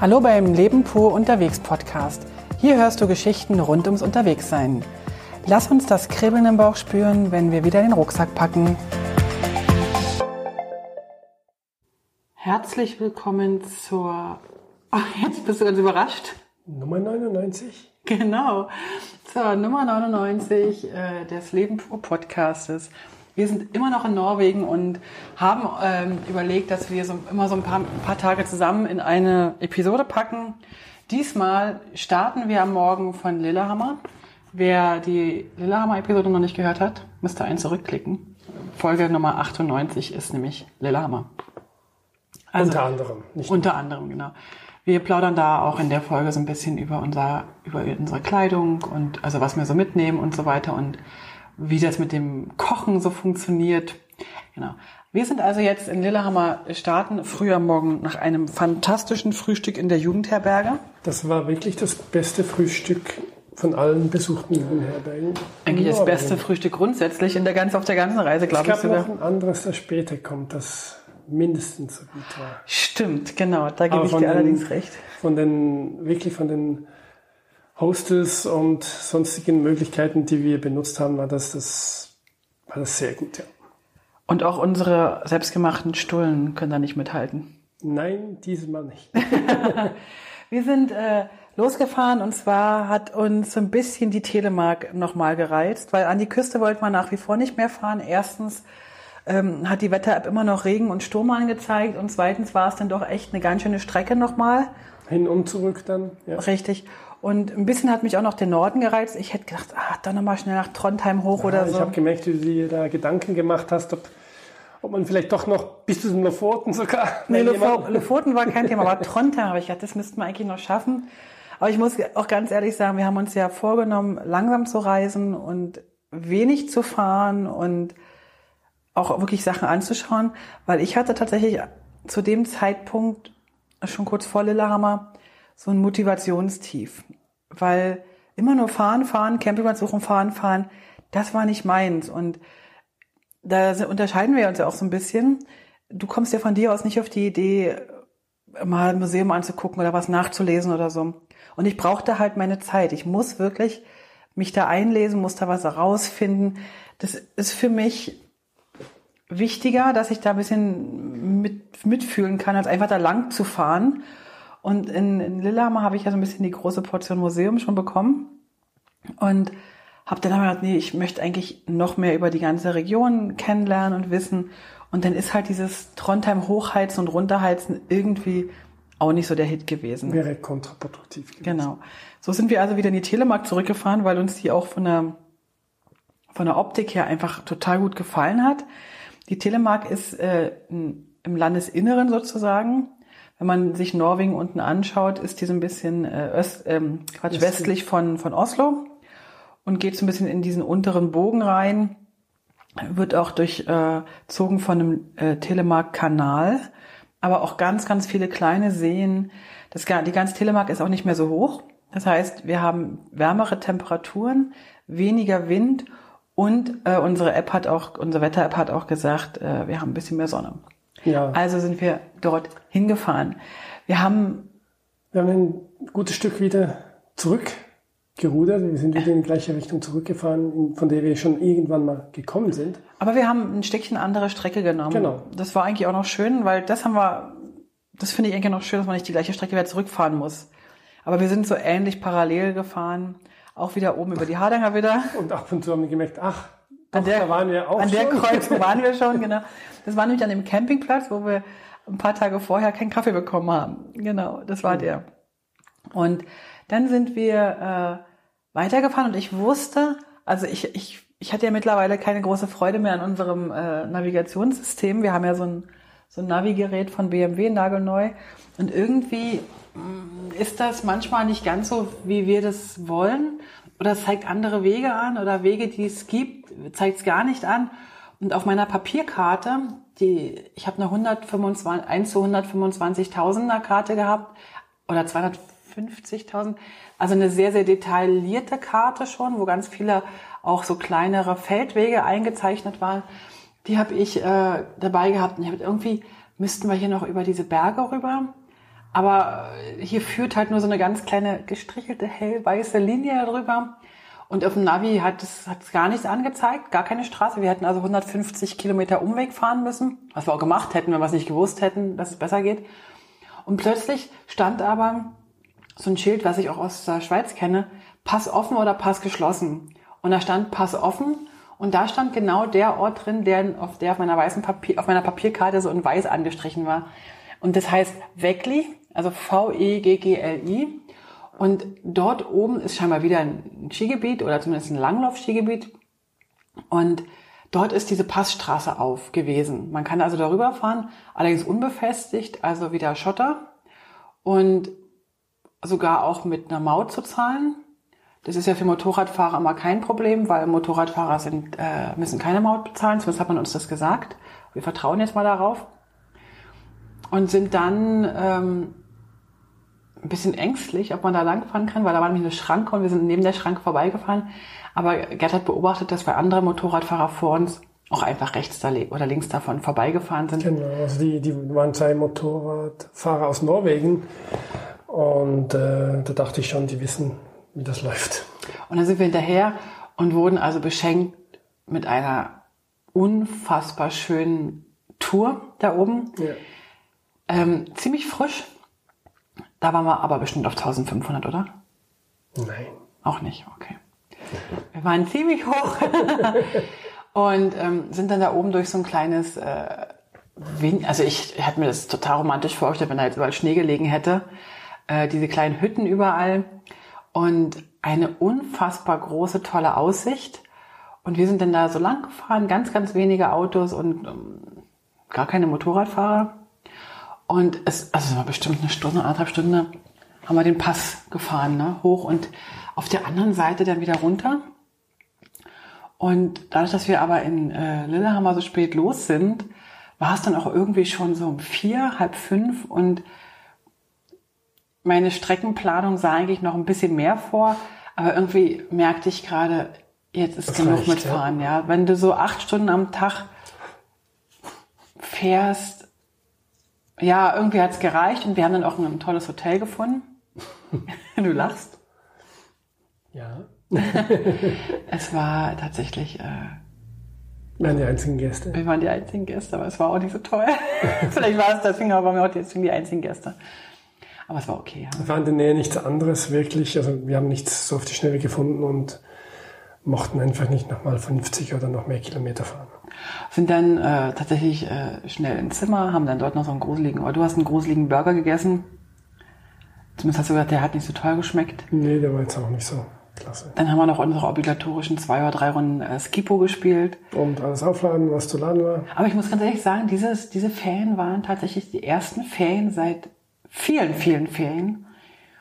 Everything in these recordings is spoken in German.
Hallo beim Leben pur unterwegs Podcast. Hier hörst du Geschichten rund ums Unterwegssein. Lass uns das Kribbeln im Bauch spüren, wenn wir wieder den Rucksack packen. Herzlich willkommen zur. Ach, jetzt bist du ganz überrascht. Nummer 99. Genau, zur Nummer 99 äh, des Leben pur Podcastes. Wir sind immer noch in Norwegen und haben ähm, überlegt, dass wir so immer so ein paar, ein paar Tage zusammen in eine Episode packen. Diesmal starten wir am Morgen von Lillehammer. Wer die Lillehammer-Episode noch nicht gehört hat, müsste einen zurückklicken. Folge Nummer 98 ist nämlich Lillehammer. Also, unter anderem. Nicht unter anderem, genau. Wir plaudern da auch in der Folge so ein bisschen über unser, über unsere Kleidung und also was wir so mitnehmen und so weiter und wie das mit dem Kochen so funktioniert. Genau. Wir sind also jetzt in Lillehammer starten, früh am Morgen nach einem fantastischen Frühstück in der Jugendherberge. Das war wirklich das beste Frühstück von allen besuchten Jugendherbergen. Eigentlich das beste Frühstück grundsätzlich in der ganz, auf der ganzen Reise, glaube ich. Es gab noch ein anderes, das später kommt, das mindestens so gut war. Stimmt, genau, da gebe ich dir den, allerdings recht. Von den, wirklich von den Hostels und sonstigen Möglichkeiten, die wir benutzt haben, war das, das, war das sehr gut, ja. Und auch unsere selbstgemachten Stullen können da nicht mithalten. Nein, diesmal nicht. wir sind äh, losgefahren und zwar hat uns ein bisschen die Telemark nochmal gereizt, weil an die Küste wollte man nach wie vor nicht mehr fahren. Erstens ähm, hat die Wetter-App immer noch Regen und Sturm angezeigt und zweitens war es dann doch echt eine ganz schöne Strecke nochmal. Hin und zurück dann. Ja. Richtig. Und ein bisschen hat mich auch noch der Norden gereizt. Ich hätte gedacht, ah, dann nochmal schnell nach Trondheim hoch ja, oder so. Ich habe gemerkt, wie du dir da Gedanken gemacht hast, ob, ob man vielleicht doch noch bis zu den Lofoten sogar. Nee, Lofoten war kein Thema, aber Trondheim habe ich gedacht, das müssten wir eigentlich noch schaffen. Aber ich muss auch ganz ehrlich sagen, wir haben uns ja vorgenommen, langsam zu reisen und wenig zu fahren und auch wirklich Sachen anzuschauen, weil ich hatte tatsächlich zu dem Zeitpunkt schon kurz vor Lillehammer so ein Motivationstief, weil immer nur fahren, fahren, Campingplatz suchen, fahren, fahren, das war nicht meins und da unterscheiden wir uns ja auch so ein bisschen. Du kommst ja von dir aus nicht auf die Idee, mal ein Museum anzugucken oder was nachzulesen oder so. Und ich brauchte halt meine Zeit. Ich muss wirklich mich da einlesen, muss da was herausfinden. Das ist für mich wichtiger, dass ich da ein bisschen mit, mitfühlen kann, als einfach da lang zu fahren und in, in Lillehammer habe ich ja so ein bisschen die große Portion Museum schon bekommen. Und habe dann aber gedacht, nee, ich möchte eigentlich noch mehr über die ganze Region kennenlernen und wissen. Und dann ist halt dieses Trondheim hochheizen und runterheizen irgendwie auch nicht so der Hit gewesen. Wäre kontraproduktiv gewesen. Genau. So sind wir also wieder in die Telemark zurückgefahren, weil uns die auch von der, von der Optik her einfach total gut gefallen hat. Die Telemark ist äh, im Landesinneren sozusagen. Wenn man sich Norwegen unten anschaut, ist die so ein bisschen äh, öst, ähm, Quatsch, westlich von, von Oslo und geht so ein bisschen in diesen unteren Bogen rein, wird auch durchzogen äh, von einem äh, Telemark-Kanal, aber auch ganz, ganz viele kleine Seen. Das, die ganze Telemark ist auch nicht mehr so hoch. Das heißt, wir haben wärmere Temperaturen, weniger Wind und äh, unsere App hat auch, unsere Wetter-App hat auch gesagt, äh, wir haben ein bisschen mehr Sonne. Ja. Also sind wir dort hingefahren. Wir haben, wir haben ein gutes Stück wieder zurückgerudert. Wir sind wieder in die gleiche Richtung zurückgefahren, von der wir schon irgendwann mal gekommen sind. Aber wir haben ein Stückchen andere Strecke genommen. Genau. Das war eigentlich auch noch schön, weil das haben wir, das finde ich eigentlich noch schön, dass man nicht die gleiche Strecke wieder zurückfahren muss. Aber wir sind so ähnlich parallel gefahren, auch wieder oben über die Hardanger wieder. Und ab und zu haben wir gemerkt, ach, an der, da waren wir auch An der Kreuzung waren wir schon, genau. Das war nämlich an dem Campingplatz, wo wir ein paar Tage vorher keinen Kaffee bekommen haben. Genau, das war mhm. der. Und dann sind wir äh, weitergefahren und ich wusste, also ich, ich, ich hatte ja mittlerweile keine große Freude mehr an unserem äh, Navigationssystem. Wir haben ja so ein, so ein Navigerät von BMW nagelneu. Und irgendwie mm, ist das manchmal nicht ganz so, wie wir das wollen. Oder es zeigt andere Wege an oder Wege, die es gibt, zeigt es gar nicht an. Und auf meiner Papierkarte, die, ich habe eine 125, 1 zu 125.000er Karte gehabt oder 250.000, also eine sehr, sehr detaillierte Karte schon, wo ganz viele auch so kleinere Feldwege eingezeichnet waren. Die habe ich äh, dabei gehabt und ich habe irgendwie, müssten wir hier noch über diese Berge rüber. Aber hier führt halt nur so eine ganz kleine gestrichelte hellweiße Linie drüber. Und auf dem Navi hat es, hat gar nichts angezeigt, gar keine Straße. Wir hätten also 150 Kilometer Umweg fahren müssen, was wir auch gemacht hätten, wenn wir es nicht gewusst hätten, dass es besser geht. Und plötzlich stand aber so ein Schild, was ich auch aus der Schweiz kenne, Pass offen oder Pass geschlossen. Und da stand Pass offen und da stand genau der Ort drin, der auf, der auf meiner weißen Papier, auf meiner Papierkarte so in weiß angestrichen war. Und das heißt Weckli, also V-E-G-G-L-I. Und dort oben ist scheinbar wieder ein Skigebiet oder zumindest ein Langlauf-Skigebiet. Und dort ist diese Passstraße auf gewesen. Man kann also darüber fahren, allerdings unbefestigt, also wieder Schotter und sogar auch mit einer Maut zu zahlen. Das ist ja für Motorradfahrer immer kein Problem, weil Motorradfahrer sind, äh, müssen keine Maut bezahlen, zumindest hat man uns das gesagt. Wir vertrauen jetzt mal darauf. Und sind dann ähm, ein bisschen ängstlich, ob man da langfahren kann, weil da war nämlich eine Schranke und wir sind neben der Schranke vorbeigefahren. Aber Gerd hat beobachtet, dass zwei andere Motorradfahrer vor uns auch einfach rechts da oder links davon vorbeigefahren sind. Genau, also die, die waren zwei Motorradfahrer aus Norwegen und äh, da dachte ich schon, die wissen, wie das läuft. Und dann sind wir hinterher und wurden also beschenkt mit einer unfassbar schönen Tour da oben. Ja. Ähm, ziemlich frisch, da waren wir aber bestimmt auf 1500, oder? Nein. Auch nicht, okay. Wir waren ziemlich hoch und ähm, sind dann da oben durch so ein kleines, äh, Wind, also ich hätte mir das total romantisch vorgestellt, wenn da jetzt überall Schnee gelegen hätte. Äh, diese kleinen Hütten überall und eine unfassbar große, tolle Aussicht. Und wir sind dann da so lang gefahren, ganz, ganz wenige Autos und ähm, gar keine Motorradfahrer. Und es, also es war bestimmt eine Stunde, anderthalb Stunden, haben wir den Pass gefahren, ne, hoch und auf der anderen Seite dann wieder runter. Und dadurch, dass wir aber in äh, Lillehammer so spät los sind, war es dann auch irgendwie schon so um vier, halb fünf und meine Streckenplanung sah eigentlich noch ein bisschen mehr vor, aber irgendwie merkte ich gerade, jetzt ist das genug reicht, mitfahren, ja. ja. Wenn du so acht Stunden am Tag fährst, ja, irgendwie hat's gereicht und wir haben dann auch ein tolles Hotel gefunden. du lachst. Ja. es war tatsächlich. Äh, wir waren die einzigen Gäste. Wir waren die einzigen Gäste, aber es war auch nicht so toll. Vielleicht war es deswegen, aber wir waren deswegen die einzigen Gäste. Aber es war okay. Ja. Wir waren in der Nähe nichts anderes wirklich. Also wir haben nichts so auf die Schnelle gefunden und mochten einfach nicht nochmal 50 oder noch mehr Kilometer fahren. Sind dann äh, tatsächlich äh, schnell ins Zimmer, haben dann dort noch so einen gruseligen, oder du hast einen gruseligen Burger gegessen. Zumindest hast du gesagt, der hat nicht so toll geschmeckt. Nee, der war jetzt auch nicht so klasse. Dann haben wir noch unsere obligatorischen zwei oder drei Runden äh, Skipo gespielt. Und alles aufladen, was zu laden war. Aber ich muss ganz ehrlich sagen, dieses, diese Ferien waren tatsächlich die ersten Ferien seit vielen, vielen Ferien,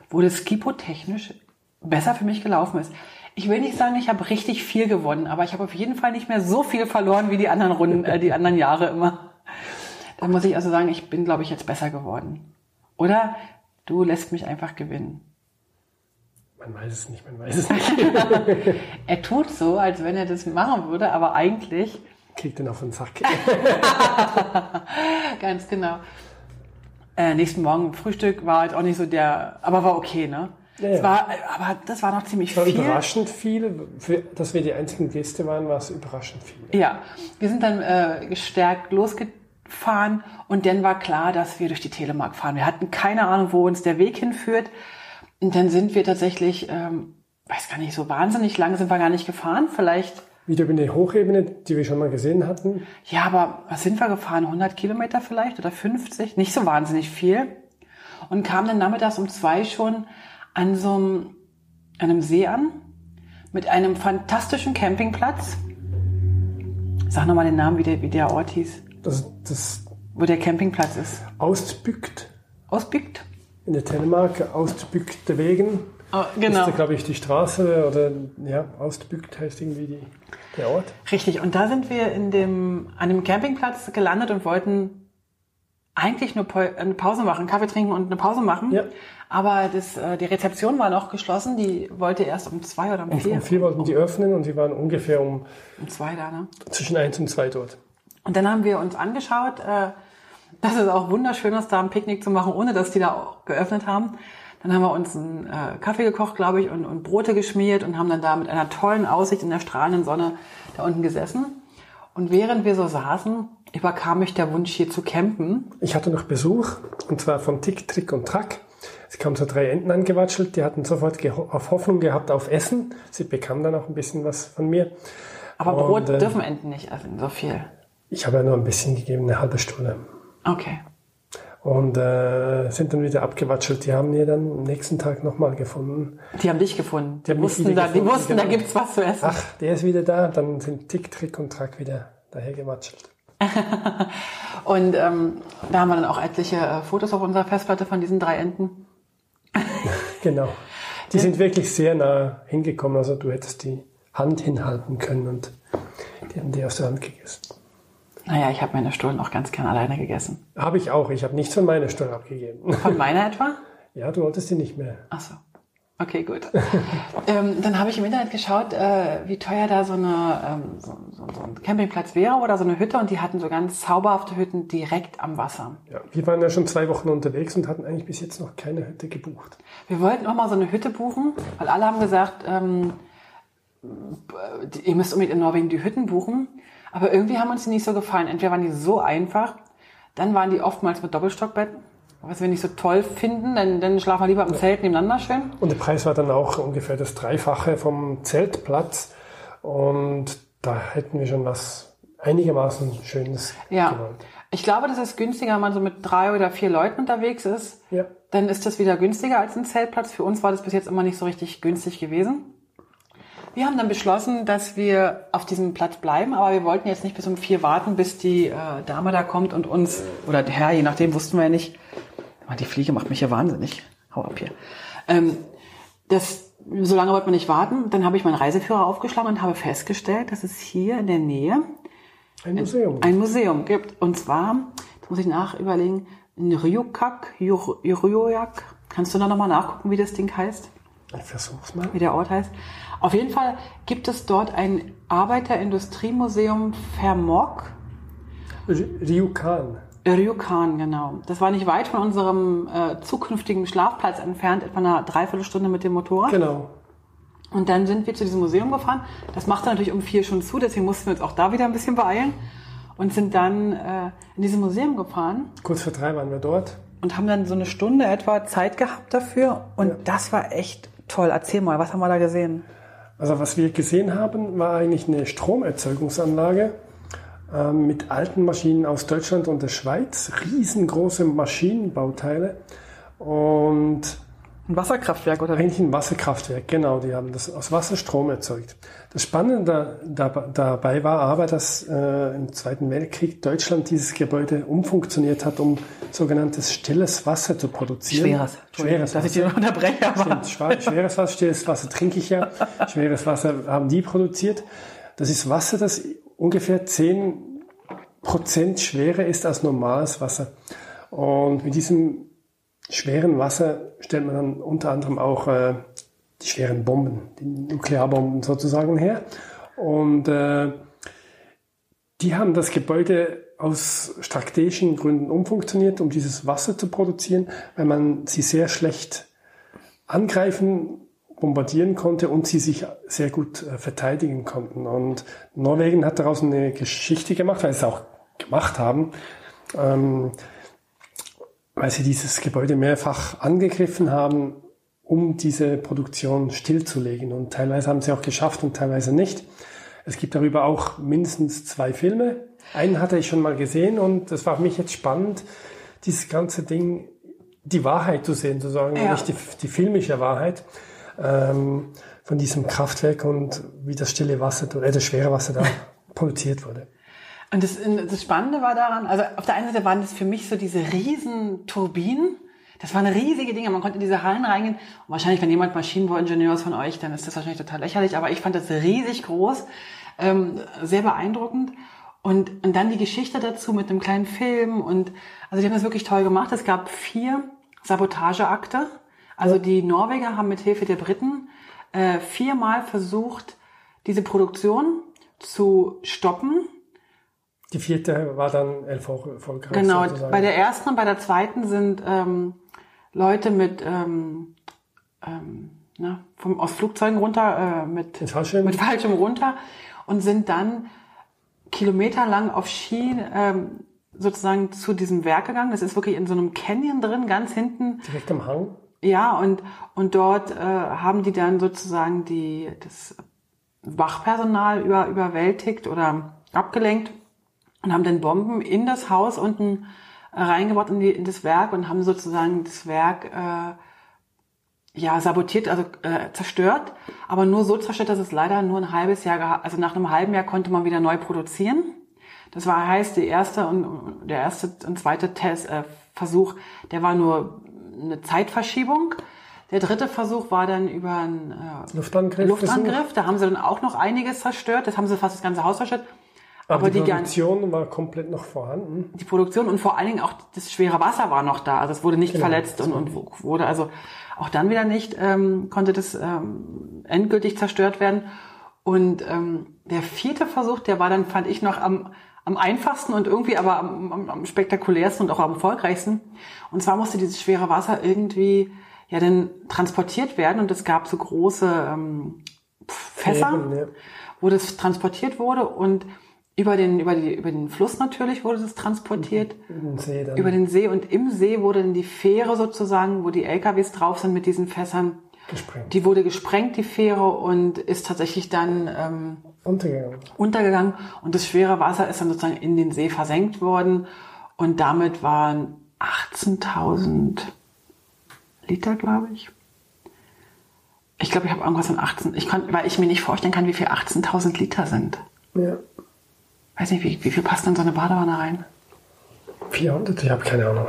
wo das Skipo technisch besser für mich gelaufen ist ich will nicht sagen, ich habe richtig viel gewonnen, aber ich habe auf jeden Fall nicht mehr so viel verloren wie die anderen Runden, äh, die anderen Jahre immer. Da muss ich also sagen, ich bin, glaube ich, jetzt besser geworden. Oder du lässt mich einfach gewinnen. Man weiß es nicht, man weiß es nicht. er tut so, als wenn er das machen würde, aber eigentlich. Kriegt ihn auf den Sack. Ganz genau. Äh, nächsten Morgen Frühstück war halt auch nicht so der, aber war okay, ne? Ja, ja. War, aber das war noch ziemlich war viel. überraschend viel. Für, dass wir die einzigen Gäste waren, war es überraschend viel. Ja, wir sind dann äh, gestärkt losgefahren und dann war klar, dass wir durch die Telemark fahren. Wir hatten keine Ahnung, wo uns der Weg hinführt. Und dann sind wir tatsächlich, ähm, weiß gar nicht, so wahnsinnig lange sind wir gar nicht gefahren. Vielleicht wieder über eine Hochebene, die wir schon mal gesehen hatten. Ja, aber was sind wir gefahren? 100 Kilometer vielleicht oder 50? Nicht so wahnsinnig viel. Und kamen dann nachmittags um zwei schon an so einem, einem See an mit einem fantastischen Campingplatz. Sag nochmal den Namen, wie der, wie der Ort hieß. Das, das Wo der Campingplatz ist. Ausbückt. Ausbückt? In der Telemark, Ausbückte Wegen. Oh, genau. Ist glaube ich, die Straße oder ja, Ausbückt heißt irgendwie die, der Ort. Richtig. Und da sind wir in dem, an dem Campingplatz gelandet und wollten eigentlich nur eine Pause machen, Kaffee trinken und eine Pause machen. Ja. Aber das, äh, die Rezeption war noch geschlossen. Die wollte erst um zwei oder um vier. Um vier wollten die öffnen und sie waren ungefähr um, um zwei da, ne? Zwischen eins und zwei dort. Und dann haben wir uns angeschaut, äh, dass es auch wunderschön ist, da ein Picknick zu machen, ohne dass die da geöffnet haben. Dann haben wir uns einen äh, Kaffee gekocht, glaube ich, und, und Brote geschmiert und haben dann da mit einer tollen Aussicht in der strahlenden Sonne da unten gesessen. Und während wir so saßen, überkam mich der Wunsch, hier zu campen. Ich hatte noch Besuch, und zwar von Tick, Trick und Track. Es kamen so drei Enten angewatschelt, die hatten sofort auf Hoffnung gehabt auf Essen. Sie bekamen dann auch ein bisschen was von mir. Aber Brot und, äh, dürfen Enten nicht essen, so viel. Ich habe ja nur ein bisschen gegeben, eine halbe Stunde. Okay. Und äh, sind dann wieder abgewatschelt. Die haben mir dann am nächsten Tag nochmal gefunden. Die haben dich gefunden. Die, die wussten, da, gefunden, die wussten genau. da gibt's was zu essen. Ach, der ist wieder da. Dann sind Tick, Trick und Track wieder daher gewatschelt. und ähm, da haben wir dann auch etliche äh, Fotos auf unserer Festplatte von diesen drei Enten. genau. Die sind wirklich sehr nah hingekommen. Also du hättest die Hand hinhalten können und die haben die aus der Hand gegessen. Naja, ich habe meine Stullen auch ganz gern alleine gegessen. Habe ich auch. Ich habe nichts von meiner Stullen abgegeben. Von meiner etwa? Ja, du wolltest die nicht mehr. Ach so. Okay, gut. ähm, dann habe ich im Internet geschaut, äh, wie teuer da so, eine, ähm, so, so, so, ein Campingplatz wäre oder so eine Hütte und die hatten so ganz zauberhafte Hütten direkt am Wasser. Ja, wir waren ja schon zwei Wochen unterwegs und hatten eigentlich bis jetzt noch keine Hütte gebucht. Wir wollten auch mal so eine Hütte buchen, weil alle haben gesagt, ähm, ihr müsst unbedingt in Norwegen die Hütten buchen. Aber irgendwie haben uns die nicht so gefallen. Entweder waren die so einfach, dann waren die oftmals mit Doppelstockbetten, was wir nicht so toll finden, dann, dann schlafen wir lieber im Zelt nebeneinander schön. Und der Preis war dann auch ungefähr das Dreifache vom Zeltplatz. Und da hätten wir schon was einigermaßen Schönes ja. gewollt. Ich glaube, das ist günstiger, wenn man so mit drei oder vier Leuten unterwegs ist. Ja. Dann ist das wieder günstiger als ein Zeltplatz. Für uns war das bis jetzt immer nicht so richtig günstig gewesen. Wir haben dann beschlossen, dass wir auf diesem Platz bleiben, aber wir wollten jetzt nicht bis um vier warten, bis die äh, Dame da kommt und uns, oder der Herr, je nachdem, wussten wir ja nicht. Die Fliege macht mich ja wahnsinnig. Hau ab hier. Ähm, das, so lange wollten wir nicht warten. Dann habe ich meinen Reiseführer aufgeschlagen und habe festgestellt, dass es hier in der Nähe ein Museum, ein Museum gibt. Und zwar, jetzt muss ich nachüberlegen, in Ryukak, Ryujak. Kannst du da nochmal nachgucken, wie das Ding heißt? Ich versuch's mal. Wie der Ort heißt. Auf jeden Fall gibt es dort ein Arbeiterindustriemuseum Vermog. Ryukan. Ryukan, genau. Das war nicht weit von unserem äh, zukünftigen Schlafplatz entfernt, etwa eine Dreiviertelstunde mit dem Motorrad. Genau. Und dann sind wir zu diesem Museum gefahren. Das macht natürlich um vier schon zu, deswegen mussten wir uns auch da wieder ein bisschen beeilen. Und sind dann äh, in diesem Museum gefahren. Kurz vor drei waren wir dort. Und haben dann so eine Stunde etwa Zeit gehabt dafür. Und ja. das war echt toll. Erzähl mal, was haben wir da gesehen? Also was wir gesehen haben, war eigentlich eine Stromerzeugungsanlage mit alten Maschinen aus Deutschland und der Schweiz, riesengroße Maschinenbauteile und ein Wasserkraftwerk oder? Eigentlich ein Wasserkraftwerk, genau. Die haben das aus Wasser Strom erzeugt. Das Spannende da, da, dabei war aber, dass äh, im Zweiten Weltkrieg Deutschland dieses Gebäude umfunktioniert hat, um sogenanntes stilles Wasser zu produzieren. Schweres. Schweres Dass ich dir unterbreche. Aber. Stimmt, schweres Wasser, stilles Wasser trinke ich ja. Schweres Wasser haben die produziert. Das ist Wasser, das ungefähr 10 Prozent schwerer ist als normales Wasser. Und mit diesem schweren Wasser stellt man dann unter anderem auch äh, die schweren Bomben, die Nuklearbomben sozusagen her. Und äh, die haben das Gebäude aus strategischen Gründen umfunktioniert, um dieses Wasser zu produzieren, weil man sie sehr schlecht angreifen, bombardieren konnte und sie sich sehr gut äh, verteidigen konnten. Und Norwegen hat daraus eine Geschichte gemacht, weil sie es auch gemacht haben. Ähm, weil sie dieses Gebäude mehrfach angegriffen haben, um diese Produktion stillzulegen. Und teilweise haben sie auch geschafft und teilweise nicht. Es gibt darüber auch mindestens zwei Filme. Einen hatte ich schon mal gesehen und das war für mich jetzt spannend, dieses ganze Ding, die Wahrheit zu sehen, zu sagen, ja. nicht die, die filmische Wahrheit ähm, von diesem Kraftwerk und wie das stille Wasser, äh, das schwere Wasser da produziert wurde. Und das, das Spannende war daran, also auf der einen Seite waren das für mich so diese riesen Turbinen. Das waren riesige Dinge. Man konnte in diese Hallen reingehen. Und wahrscheinlich, wenn jemand Maschinenbauingenieur ist von euch, dann ist das wahrscheinlich total lächerlich. Aber ich fand das riesig groß, ähm, sehr beeindruckend. Und, und dann die Geschichte dazu mit einem kleinen Film. Und also die haben das wirklich toll gemacht. Es gab vier Sabotageakte. Also die Norweger haben mit Hilfe der Briten äh, viermal versucht, diese Produktion zu stoppen Die vierte war dann erfolgreich. Genau, sozusagen. bei der ersten und bei der zweiten sind ähm, Leute mit, ähm, ähm, na, vom, aus Flugzeugen runter, äh, mit, mit, Fallschirm. mit Fallschirm runter und sind dann kilometerlang auf Ski ähm, sozusagen zu diesem Werk gegangen. Das ist wirklich in so einem Canyon drin, ganz hinten. Direkt am Hang? Ja, und, und dort äh, haben die dann sozusagen die, das Wachpersonal über, überwältigt oder abgelenkt und haben dann Bomben in das Haus unten reingebaut in, die, in das Werk und haben sozusagen das Werk äh, ja sabotiert, also äh, zerstört, aber nur so zerstört, dass es leider nur ein halbes Jahr, also nach einem halben Jahr konnte man wieder neu produzieren. Das war heißt die erste und der erste und zweite Test, äh, Versuch, der war nur eine Zeitverschiebung. Der dritte Versuch war dann über einen äh, Luftangriff. Luftangriff. Da haben sie dann auch noch einiges zerstört. Das haben sie fast das ganze Haus zerstört. Aber, Aber die, die Produktion war komplett noch vorhanden. Die Produktion und vor allen Dingen auch das schwere Wasser war noch da. Also es wurde nicht genau, verletzt und, und wurde also auch dann wieder nicht, ähm, konnte das ähm, endgültig zerstört werden. Und ähm, der vierte Versuch, der war dann, fand ich, noch am, am einfachsten und irgendwie aber am, am, am spektakulärsten und auch am erfolgreichsten. Und zwar musste dieses schwere Wasser irgendwie ja dann transportiert werden und es gab so große ähm, Fässer, Fäden, ja. wo das transportiert wurde und über den, über, die, über den Fluss natürlich wurde das transportiert. Über den See dann. Über den See und im See wurde dann die Fähre sozusagen, wo die LKWs drauf sind mit diesen Fässern. Gesprengt. Die wurde gesprengt, die Fähre, und ist tatsächlich dann ähm, untergegangen. untergegangen. Und das schwere Wasser ist dann sozusagen in den See versenkt worden. Und damit waren 18.000 Liter, glaube ich. Ich glaube, ich habe irgendwas von 18. Ich kann, weil ich mir nicht vorstellen kann, wie viel 18.000 Liter sind. Ja weiß nicht, wie, wie viel passt in so eine Badewanne rein? 400, ich habe keine Ahnung.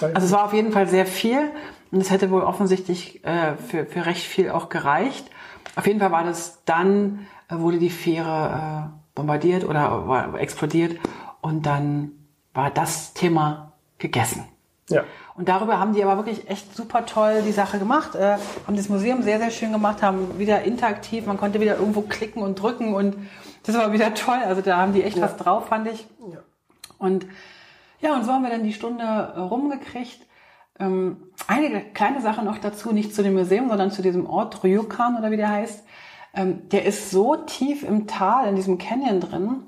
Also es war auf jeden Fall sehr viel und es hätte wohl offensichtlich äh, für, für recht viel auch gereicht. Auf jeden Fall war das dann, äh, wurde die Fähre äh, bombardiert oder war explodiert und dann war das Thema gegessen. Ja. Und darüber haben die aber wirklich echt super toll die Sache gemacht, äh, haben das Museum sehr, sehr schön gemacht, haben wieder interaktiv, man konnte wieder irgendwo klicken und drücken und das war wieder toll. Also da haben die echt ja. was drauf, fand ich. Ja. Und ja, und so haben wir dann die Stunde äh, rumgekriegt. Ähm, einige kleine Sachen noch dazu, nicht zu dem Museum, sondern zu diesem Ort Ryukan oder wie der heißt. Ähm, der ist so tief im Tal, in diesem Canyon drin,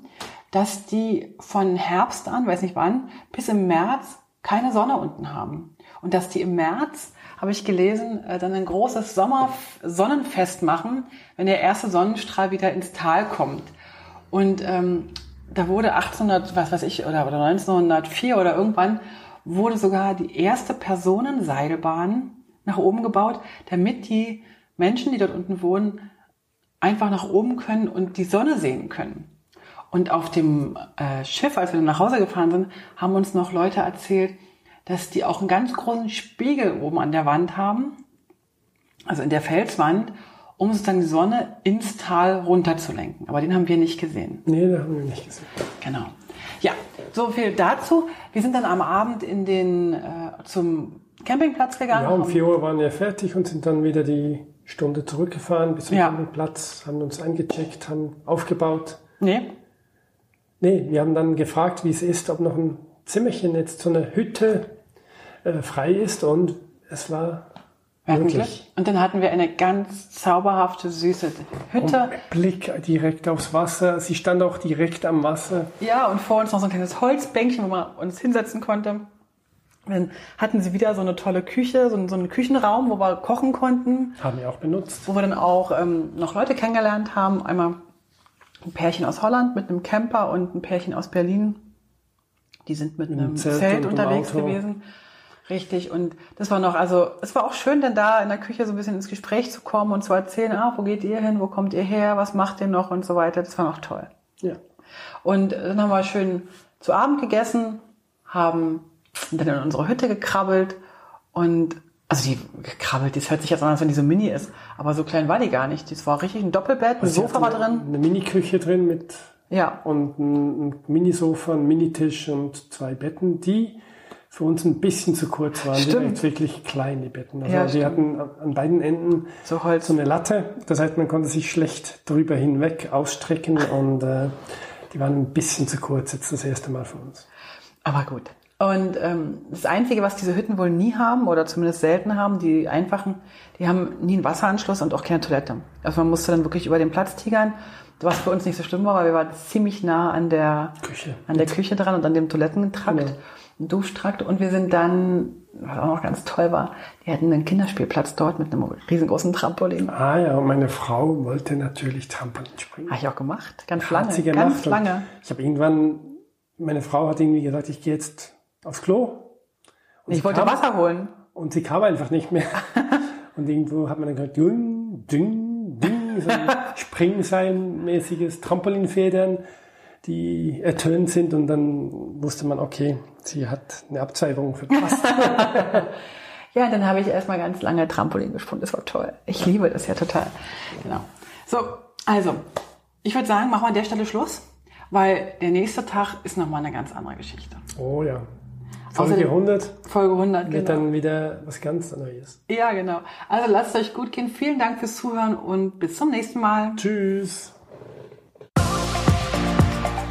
dass die von Herbst an, weiß nicht wann, bis im März keine Sonne unten haben. Und dass die im März, habe ich gelesen, äh, dann ein großes Sommer-Sonnenfest machen, wenn der erste Sonnenstrahl wieder ins Tal kommt. Und ähm, da wurde 1800, was weiß ich, oder, oder 1904 oder irgendwann, wurde sogar die erste Personenseilbahn nach oben gebaut, damit die Menschen, die dort unten wohnen, einfach nach oben können und die Sonne sehen können. Und auf dem äh, Schiff, als wir nach Hause gefahren sind, haben uns noch Leute erzählt, dass die auch einen ganz großen Spiegel oben an der Wand haben, also in der Felswand, um sozusagen die Sonne ins Tal runterzulenken. Aber den haben wir nicht gesehen. Nee, den haben wir nicht gesehen. Genau. Ja, so viel dazu. Wir sind dann am Abend in den, äh, zum Campingplatz gegangen. Ja, um 4 Uhr waren wir fertig und sind dann wieder die Stunde zurückgefahren bis zum ja. Campingplatz, haben uns eingecheckt, haben aufgebaut. Nee. Nee, wir haben dann gefragt, wie es ist, ob noch ein Zimmerchen jetzt so eine Hütte äh, frei ist und es war Wirklich? Und dann hatten wir eine ganz zauberhafte, süße Hütte. Und Blick direkt aufs Wasser. Sie stand auch direkt am Wasser. Ja, und vor uns noch so ein kleines Holzbänkchen, wo man uns hinsetzen konnte. Dann hatten sie wieder so eine tolle Küche, so einen, so einen Küchenraum, wo wir kochen konnten. Haben wir auch benutzt. Wo wir dann auch ähm, noch Leute kennengelernt haben. Einmal ein Pärchen aus Holland mit einem Camper und ein Pärchen aus Berlin. Die sind mit einem Zelt, Zelt unterwegs gewesen. Richtig, und das war noch, also es war auch schön, denn da in der Küche so ein bisschen ins Gespräch zu kommen und zu erzählen, ah, wo geht ihr hin, wo kommt ihr her, was macht ihr noch und so weiter. Das war noch toll. Ja. Und dann haben wir schön zu Abend gegessen, haben dann in unsere Hütte gekrabbelt und also die gekrabbelt, das hört sich jetzt an, als wenn die so mini ist, aber so klein war die gar nicht. Das war richtig ein Doppelbett, ein also Sofa war drin. Eine Mini-Küche drin mit ja. und ein, ein Mini-Sofa, ein Minitisch und zwei Betten, die für uns ein bisschen zu kurz waren. Stimmt. Die waren wirklich kleine Betten. Also ja, wir hatten an beiden Enden so, Holz. so eine Latte. Das heißt, man konnte sich schlecht drüber hinweg ausstrecken und äh, Die waren ein bisschen zu kurz jetzt das erste Mal für uns. Aber gut. Und ähm, das Einzige, was diese Hütten wohl nie haben oder zumindest selten haben, die einfachen, die haben nie einen Wasseranschluss und auch keine Toilette. Also man musste dann wirklich über den Platz tigern, was für uns nicht so schlimm war, weil wir waren ziemlich nah an der Küche. an der Küche dran und an dem Toilettentrakt, Genau. Duschtrakt. Und wir sind dann, was auch noch ganz toll war, die hatten einen Kinderspielplatz dort mit einem riesengroßen Trampolin. Ah ja, und meine Frau wollte natürlich Trampolin springen. Habe ich auch gemacht, ganz Hat lange, sie gemacht. ganz lange. Ich habe irgendwann, meine Frau hat irgendwie gesagt, ich gehe jetzt aufs Klo. Und Ich wollte kam, Wasser holen. Und sie kam einfach nicht mehr. und irgendwo hat man dann gehört, ding, ding, ding, so ein Springseilmäßiges Trampolinfedern, die ertönt sind und dann wusste man, okay, sie hat eine Abzweigung verpasst. Ja, dann habe ich erstmal ganz lange Trampolin gesprungen. Das war toll. Ich liebe das ja total. Genau. So, also, ich würde sagen, machen wir an der Stelle Schluss, weil der nächste Tag ist nochmal eine ganz andere Geschichte. oh ja. Folge Außerdem- 100 Folge 100, wird genau. dann wieder was ganz Neues. Ja, genau. Also lasst es euch gut gehen. Vielen Dank fürs Zuhören und bis zum nächsten Mal. Tschüss.